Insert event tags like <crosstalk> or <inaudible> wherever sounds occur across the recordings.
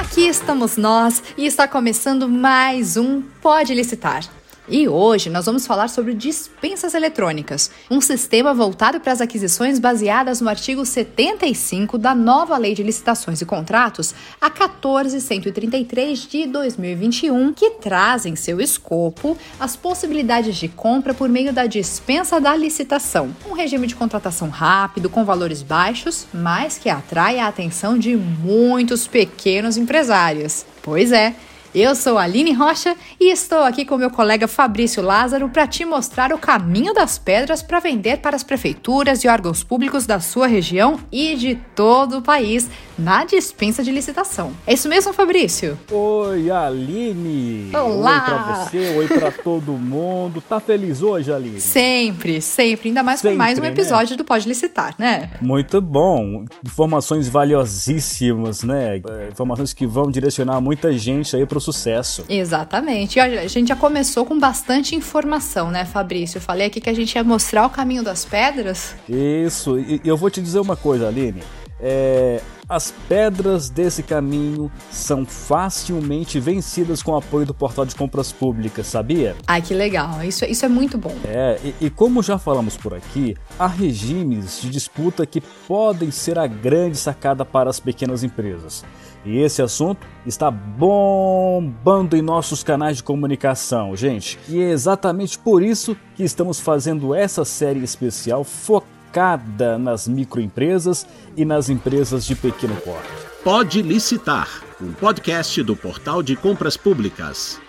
Aqui estamos nós e está começando mais um Pode Licitar. E hoje nós vamos falar sobre dispensas eletrônicas, um sistema voltado para as aquisições baseadas no artigo 75 da nova Lei de Licitações e Contratos, a 14133 de 2021, que traz em seu escopo as possibilidades de compra por meio da dispensa da licitação, um regime de contratação rápido com valores baixos, mas que atrai a atenção de muitos pequenos empresários. Pois é, eu sou a Aline Rocha e estou aqui com meu colega Fabrício Lázaro para te mostrar o caminho das pedras para vender para as prefeituras e órgãos públicos da sua região e de todo o país na dispensa de licitação. É isso mesmo, Fabrício? Oi, Aline! Olá! Oi pra você, oi pra todo mundo. Tá feliz hoje, Aline? Sempre, sempre. Ainda mais Sempre, com mais um né? episódio do Pode Licitar, né? Muito bom. Informações valiosíssimas, né? É, Informações que vão direcionar muita gente aí pro sucesso. Exatamente. E olha, a gente já começou com bastante informação, né, Fabrício? Eu falei aqui que a gente ia mostrar o caminho das pedras. Isso, e eu vou te dizer uma coisa, Aline. É, as pedras desse caminho são facilmente vencidas com o apoio do portal de compras públicas, sabia? Ai, que legal. Isso, isso é muito bom. É, e, e como já falamos por aqui, há regimes de disputa que podem ser a grande sacada para as pequenas empresas. E esse assunto está bombando em nossos canais de comunicação, gente. E é exatamente por isso que estamos fazendo essa série especial focada nas microempresas e nas empresas de pequeno porte. Pode Licitar, um podcast do Portal de Compras Públicas.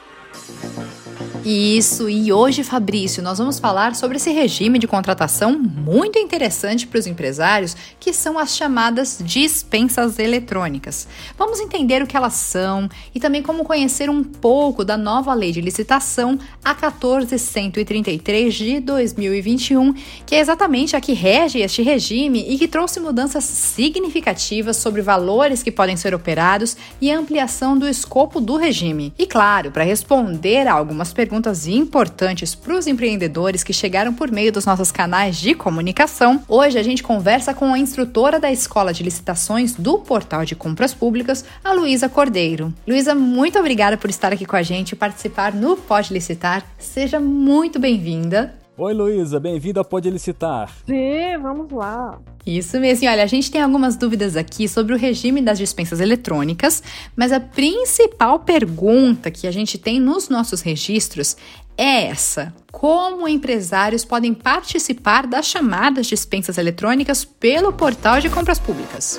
Isso, e hoje, Fabrício, nós vamos falar sobre esse regime de contratação muito interessante para os empresários, que são as chamadas dispensas eletrônicas. Vamos entender o que elas são e também como conhecer um pouco da nova lei de licitação, a 14133 de 2021, que é exatamente a que rege este regime e que trouxe mudanças significativas sobre valores que podem ser operados e ampliação do escopo do regime. E claro, para responder a algumas perguntas importantes para os empreendedores que chegaram por meio dos nossos canais de comunicação, hoje a gente conversa com a instrutora da Escola de Licitações do Portal de Compras Públicas, a Luísa Cordeiro. Luísa, muito obrigada por estar aqui com a gente e participar no Pode Licitar. Seja muito bem-vinda. Oi, Luísa, bem-vinda ao Pode Licitar. Sim, vamos lá. Isso mesmo. E olha, a gente tem algumas dúvidas aqui sobre o regime das dispensas eletrônicas, mas a principal pergunta que a gente tem nos nossos registros é essa: como empresários podem participar das chamadas dispensas eletrônicas pelo portal de compras públicas?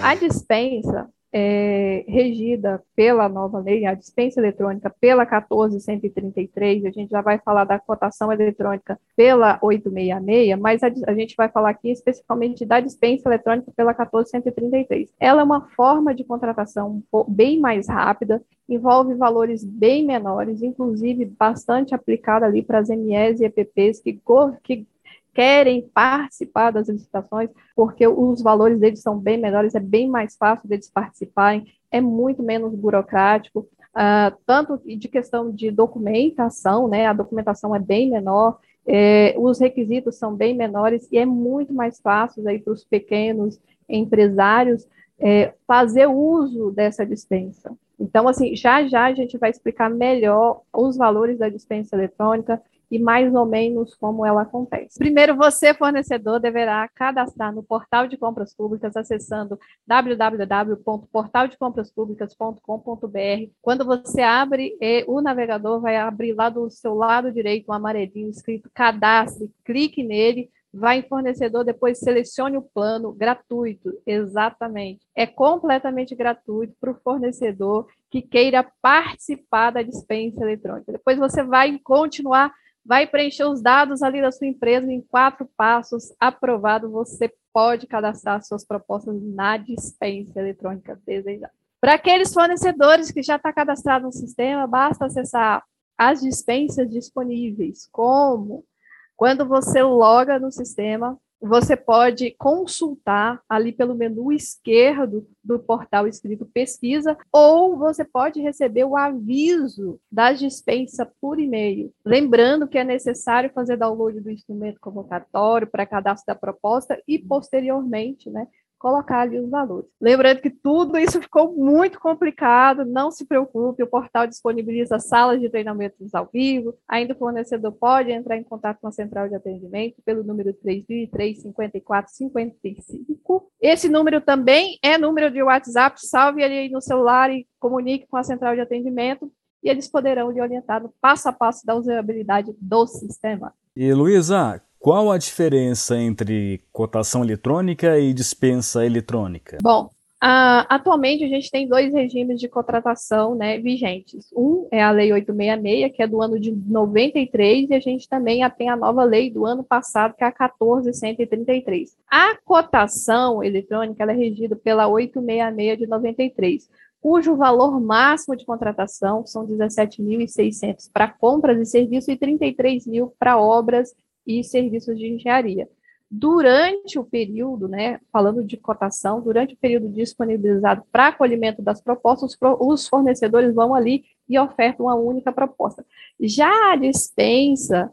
A dispensa é regida pela nova lei, a dispensa eletrônica pela 14133, a gente já vai falar da cotação eletrônica pela 866, mas a, a gente vai falar aqui especificamente da dispensa eletrônica pela 14133. Ela é uma forma de contratação bem mais rápida, envolve valores bem menores, inclusive bastante aplicada ali para as MEs e EPPs que, que querem participar das licitações, porque os valores deles são bem menores, é bem mais fácil deles participarem, é muito menos burocrático, ah, tanto de questão de documentação, né, a documentação é bem menor, é, os requisitos são bem menores e é muito mais fácil para os pequenos empresários é, fazer uso dessa dispensa. Então, assim, já já a gente vai explicar melhor os valores da dispensa eletrônica e mais ou menos como ela acontece. Primeiro, você, fornecedor, deverá cadastrar no portal de compras públicas acessando www.portaldecompraspublicas.com.br. Quando você abre, o navegador vai abrir lá do seu lado direito um amarelinho escrito cadastre, clique nele, vai em fornecedor, depois selecione o plano gratuito, exatamente. É completamente gratuito para o fornecedor que queira participar da dispensa eletrônica. Depois você vai continuar, vai preencher os dados ali da sua empresa em quatro passos, aprovado, você pode cadastrar suas propostas na dispensa eletrônica desejada. Para aqueles fornecedores que já está cadastrado no sistema, basta acessar as dispensas disponíveis, como quando você loga no sistema, você pode consultar ali pelo menu esquerdo do portal escrito pesquisa, ou você pode receber o aviso da dispensa por e-mail. Lembrando que é necessário fazer download do instrumento convocatório para cadastro da proposta e, posteriormente, né, colocar ali os valores. Lembrando que tudo isso ficou muito complicado, não se preocupe, o portal disponibiliza salas de treinamentos ao vivo, ainda o fornecedor pode entrar em contato com a central de atendimento pelo número 3003 54 55. Esse número também é número de WhatsApp, salve ele aí no celular e comunique com a central de atendimento e eles poderão lhe orientar no passo a passo da usabilidade do sistema. E Luísa, qual a diferença entre cotação eletrônica e dispensa eletrônica? Bom, uh, atualmente a gente tem dois regimes de contratação né, vigentes. Um é a Lei 866, que é do ano de 93, e a gente também tem a nova lei do ano passado, que é a 14133. A cotação eletrônica é regida pela 866 de 93 cujo valor máximo de contratação são 17.600 para compras e serviços e 33 mil para obras e serviços de engenharia. Durante o período, né, falando de cotação, durante o período disponibilizado para acolhimento das propostas, os fornecedores vão ali e ofertam uma única proposta. Já a dispensa,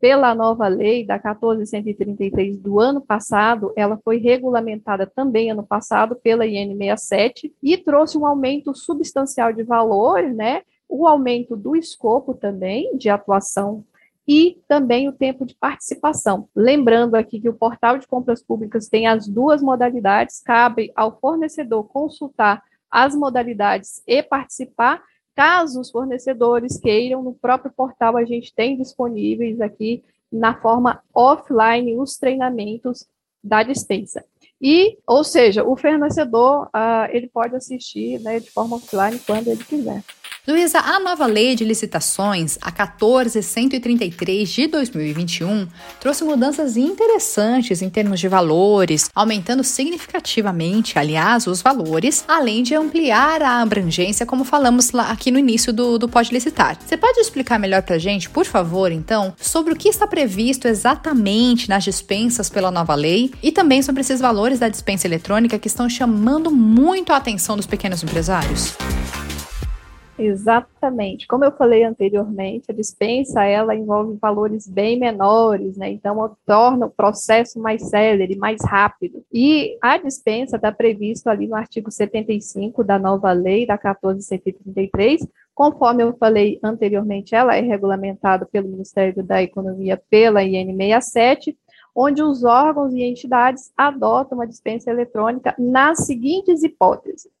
pela nova lei da 1433 do ano passado, ela foi regulamentada também ano passado pela IN 67 e trouxe um aumento substancial de valores, né? O aumento do escopo também de atuação e também o tempo de participação. Lembrando aqui que o portal de compras públicas tem as duas modalidades, cabe ao fornecedor consultar as modalidades e participar. Caso os fornecedores queiram, no próprio portal a gente tem disponíveis aqui na forma offline os treinamentos da dispensa. E, ou seja, o fornecedor uh, ele pode assistir né, de forma offline quando ele quiser. Luísa, a nova lei de licitações, a 14133 de 2021, trouxe mudanças interessantes em termos de valores, aumentando significativamente, aliás, os valores, além de ampliar a abrangência, como falamos lá aqui no início do, do Pode Licitar. Você pode explicar melhor para a gente, por favor, então, sobre o que está previsto exatamente nas dispensas pela nova lei e também sobre esses valores da dispensa eletrônica que estão chamando muito a atenção dos pequenos empresários? Exatamente. Como eu falei anteriormente, a dispensa ela envolve valores bem menores, né? Então torna o processo mais célere, mais rápido. E a dispensa está previsto ali no artigo 75 da nova lei da 14133, conforme eu falei anteriormente, ela é regulamentada pelo Ministério da Economia pela IN 67, onde os órgãos e entidades adotam a dispensa eletrônica nas seguintes hipóteses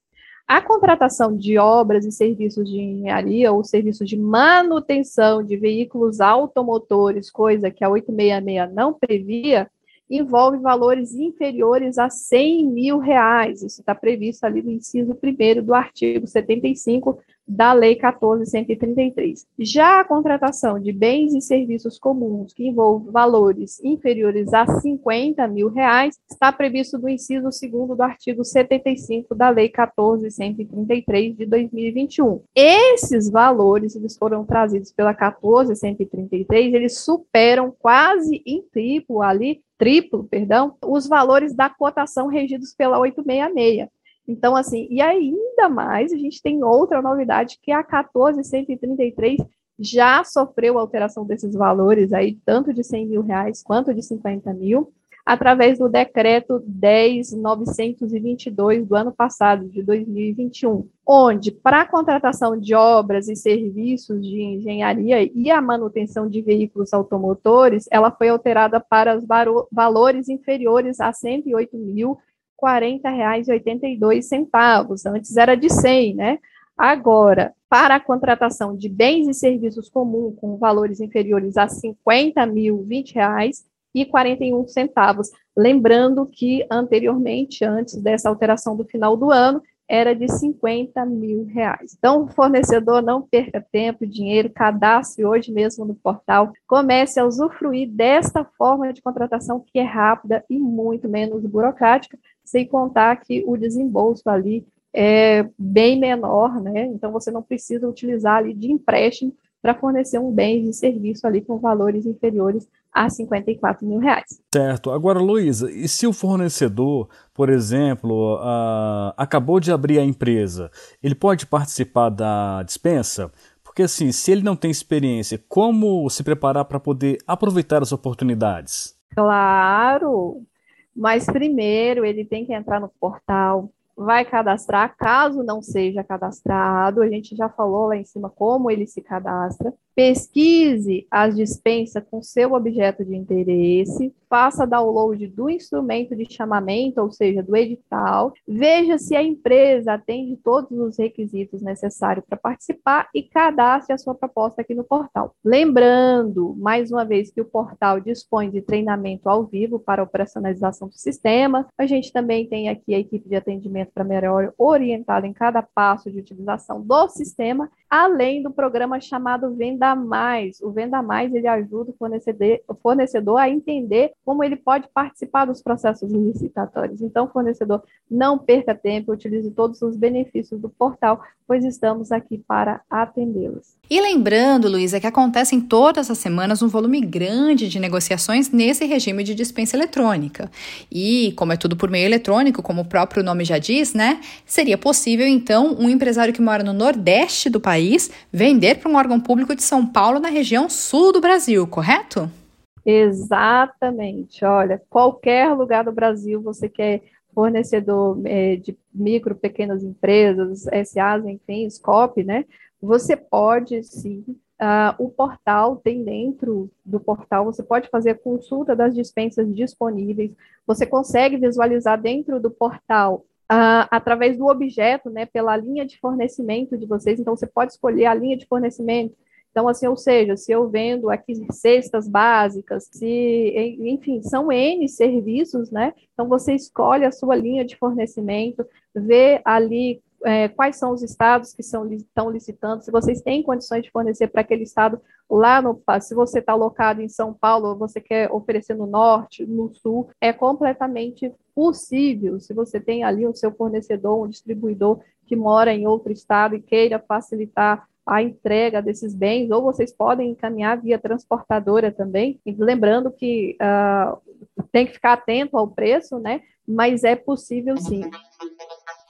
a contratação de obras e serviços de engenharia ou serviços de manutenção de veículos automotores, coisa que a 866 não previa, envolve valores inferiores a 100 mil reais. Isso está previsto ali no inciso 1 do artigo 75 da Lei 14.133. Já a contratação de bens e serviços comuns que envolvem valores inferiores a 50 mil reais está previsto no inciso 2 do artigo 75 da Lei 14.133 de 2021. Esses valores, eles foram trazidos pela 14.133, eles superam quase em triplo ali triplo, perdão, os valores da cotação regidos pela 866. Então, assim, e ainda mais, a gente tem outra novidade, que a 14133 já sofreu alteração desses valores aí, tanto de 100 mil reais quanto de 50 mil, através do decreto 10.922 do ano passado, de 2021, onde, para a contratação de obras e serviços de engenharia e a manutenção de veículos automotores, ela foi alterada para os valores inferiores a 108 mil R$ 40,82. Antes era de 100, né? Agora, para a contratação de bens e serviços comuns com valores inferiores a 50 mil, 20 reais e 41 centavos. Lembrando que anteriormente, antes dessa alteração do final do ano, era de 50 mil reais. Então, o fornecedor não perca tempo, dinheiro, cadastre hoje mesmo no portal, comece a usufruir desta forma de contratação que é rápida e muito menos burocrática, sem contar que o desembolso ali é bem menor, né? Então você não precisa utilizar ali de empréstimo para fornecer um bem e serviço ali com valores inferiores a 54 mil reais. Certo. Agora, Luísa, e se o fornecedor, por exemplo, uh, acabou de abrir a empresa, ele pode participar da dispensa? Porque assim, se ele não tem experiência, como se preparar para poder aproveitar as oportunidades? Claro, Mas primeiro ele tem que entrar no portal, vai cadastrar, caso não seja cadastrado, a gente já falou lá em cima como ele se cadastra. Pesquise as dispensas com seu objeto de interesse, faça download do instrumento de chamamento, ou seja, do edital, veja se a empresa atende todos os requisitos necessários para participar e cadastre a sua proposta aqui no portal. Lembrando, mais uma vez, que o portal dispõe de treinamento ao vivo para operacionalização do sistema. A gente também tem aqui a equipe de atendimento para melhor orientada em cada passo de utilização do sistema além do programa chamado Venda Mais. O Venda Mais ele ajuda o fornecedor, o fornecedor a entender como ele pode participar dos processos licitatórios. Então, fornecedor, não perca tempo, utilize todos os benefícios do portal, pois estamos aqui para atendê-los. E lembrando, Luísa, que acontecem todas as semanas um volume grande de negociações nesse regime de dispensa eletrônica. E, como é tudo por meio eletrônico, como o próprio nome já diz, né? Seria possível, então, um empresário que mora no Nordeste do país vender para um órgão público de São Paulo na região sul do Brasil, correto? Exatamente. Olha, qualquer lugar do Brasil você quer fornecedor é, de micro, pequenas empresas, SAs, enfim, SCOP, né? Você pode sim. Uh, o portal tem dentro do portal, você pode fazer a consulta das dispensas disponíveis, você consegue visualizar dentro do portal Uh, através do objeto, né, pela linha de fornecimento de vocês. Então, você pode escolher a linha de fornecimento. Então, assim, ou seja, se eu vendo aqui cestas básicas, se, enfim, são N serviços, né? Então, você escolhe a sua linha de fornecimento, vê ali é, quais são os estados que são, estão licitando, se vocês têm condições de fornecer para aquele estado lá no se você está alocado em São Paulo, você quer oferecer no norte, no sul, é completamente possível. Se você tem ali o seu fornecedor, um distribuidor que mora em outro estado e queira facilitar a entrega desses bens, ou vocês podem encaminhar via transportadora também. Lembrando que uh, tem que ficar atento ao preço, né? Mas é possível sim.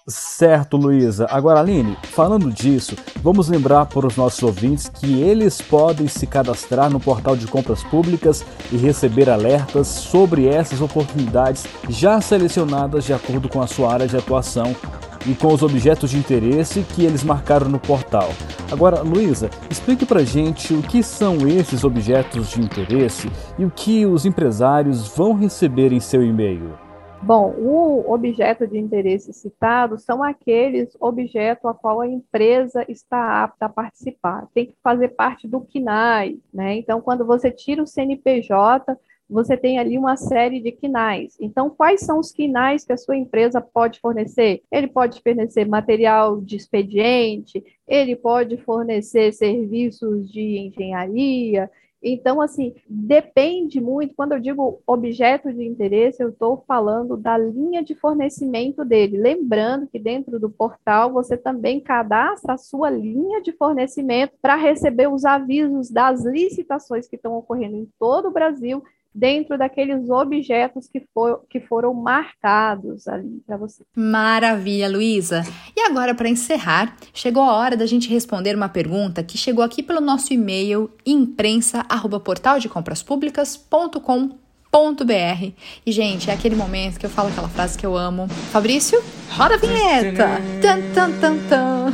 Certo, Luísa. Agora, Aline, falando disso, vamos lembrar para os nossos ouvintes que eles podem se cadastrar no portal de compras públicas e receber alertas sobre essas oportunidades já selecionadas de acordo com a sua área de atuação e com os objetos de interesse que eles marcaram no portal. Agora, Luísa, explique para gente o que são esses objetos de interesse e o que os empresários vão receber em seu e-mail. Bom, o objeto de interesse citado são aqueles objetos a qual a empresa está apta a participar. Tem que fazer parte do KNAI, né? Então, quando você tira o CNPJ, você tem ali uma série de KNAIs. Então, quais são os KNAIs que a sua empresa pode fornecer? Ele pode fornecer material de expediente, ele pode fornecer serviços de engenharia, então, assim, depende muito. Quando eu digo objeto de interesse, eu estou falando da linha de fornecimento dele. Lembrando que dentro do portal você também cadastra a sua linha de fornecimento para receber os avisos das licitações que estão ocorrendo em todo o Brasil dentro daqueles objetos que, for, que foram marcados ali para você. Maravilha, Luísa. E agora, para encerrar, chegou a hora da gente responder uma pergunta que chegou aqui pelo nosso e-mail imprensa@portaldecompraspublicas.com.br. E, gente, é aquele momento que eu falo aquela frase que eu amo. Fabrício, roda a vinheta! Tan, tan, tan, tan.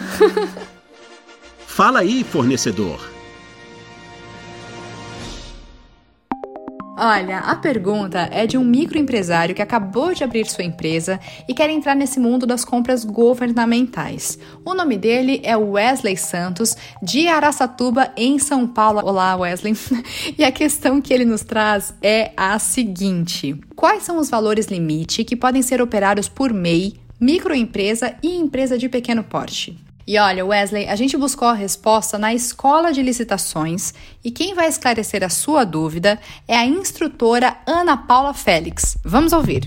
Fala aí, fornecedor. Olha, a pergunta é de um microempresário que acabou de abrir sua empresa e quer entrar nesse mundo das compras governamentais. O nome dele é Wesley Santos, de Araçatuba, em São Paulo. Olá, Wesley. <laughs> E a questão que ele nos traz é a seguinte: quais são os valores limite que podem ser operados por MEI, microempresa e empresa de pequeno porte? E olha, Wesley, a gente buscou a resposta na escola de licitações e quem vai esclarecer a sua dúvida é a instrutora Ana Paula Félix. Vamos ouvir.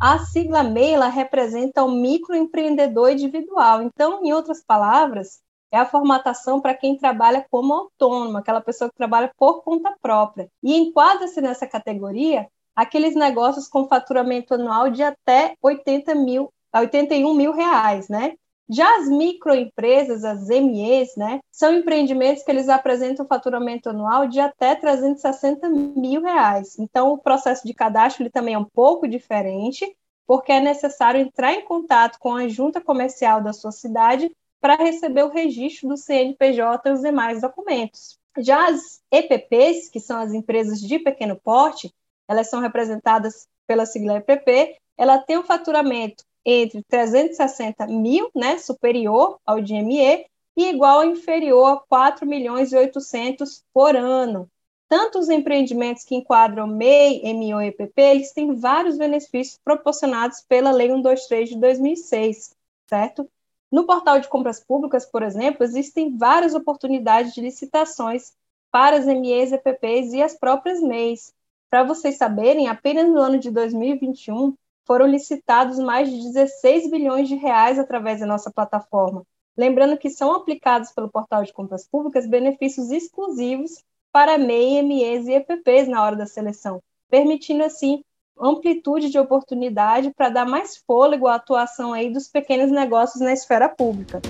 A sigla MEI representa o microempreendedor individual. Então, em outras palavras, é a formatação para quem trabalha como autônomo, aquela pessoa que trabalha por conta própria. E enquadra-se nessa categoria aqueles negócios com faturamento anual de até 80 mil, 81 mil reais, né? Já as microempresas, as MEs, né, são empreendimentos que eles apresentam faturamento anual de até 360 mil reais. Então, o processo de cadastro ele também é um pouco diferente, porque é necessário entrar em contato com a junta comercial da sua cidade para receber o registro do CNPJ e os demais documentos. Já as EPPs, que são as empresas de pequeno porte, elas são representadas pela sigla EPP, ela tem um faturamento entre 360 mil, né, superior ao de ME, e igual ou inferior a 4 milhões e 800 por ano. Tanto os empreendimentos que enquadram MEI, MO e EPP, eles têm vários benefícios proporcionados pela Lei 123 de 2006, certo? No portal de compras públicas, por exemplo, existem várias oportunidades de licitações para as MEs, EPPs e as próprias MEIs. Para vocês saberem, apenas no ano de 2021 foram licitados mais de 16 bilhões de reais através da nossa plataforma. Lembrando que são aplicados pelo portal de compras públicas benefícios exclusivos para MEI, MEs e EPPs na hora da seleção, permitindo assim amplitude de oportunidade para dar mais fôlego à atuação aí dos pequenos negócios na esfera pública.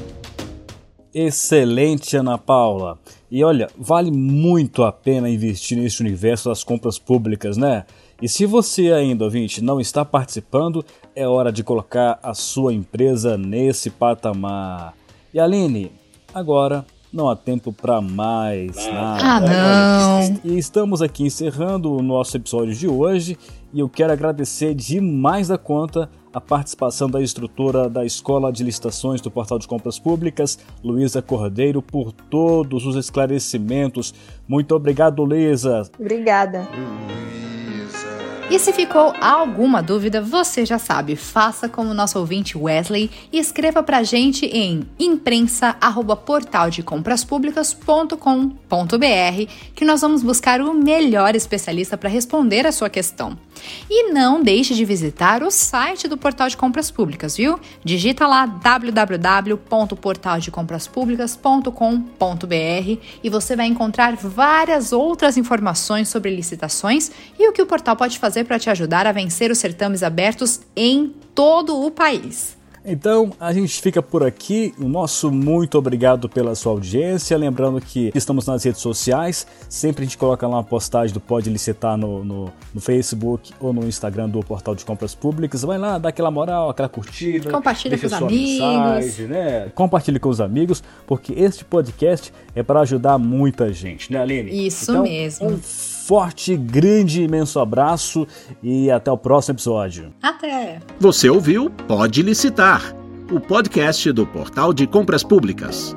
Excelente, Ana Paula. E olha, vale muito a pena investir nesse universo das compras públicas, né? E se você ainda, ouvinte, não está participando, é hora de colocar a sua empresa nesse patamar. E Aline, agora não há tempo para mais nada. Ah, não! E estamos aqui encerrando o nosso episódio de hoje e eu quero agradecer demais da conta a participação da instrutora da Escola de Licitações do Portal de Compras Públicas, Luísa Cordeiro, por todos os esclarecimentos. Muito obrigado, Luísa. Obrigada. E se ficou alguma dúvida, você já sabe, faça como nosso ouvinte Wesley e escreva pra gente em imprensa@portaldecompraspublicas.com.br que nós vamos buscar o melhor especialista para responder a sua questão. E não deixe de visitar o site do Portal de Compras Públicas, viu? Digita lá www.portaldecompraspublicas.com.br e você vai encontrar várias outras informações sobre licitações e o que o portal pode fazer para te ajudar a vencer os certames abertos em todo o país. Então a gente fica por aqui. O nosso muito obrigado pela sua audiência. Lembrando que estamos nas redes sociais. Sempre a gente coloca lá uma postagem do Pode Licitar no, no, no Facebook ou no Instagram do Portal de Compras Públicas. Vai lá, dá aquela moral, aquela curtida. Compartilha com os amigos. Mensagem, né? Compartilhe com os amigos, porque este podcast é para ajudar muita gente, né, Aline? Isso então, mesmo. Um forte, grande, imenso abraço e até o próximo episódio. Até! Você ouviu Pode Licitar, o podcast do Portal de Compras Públicas.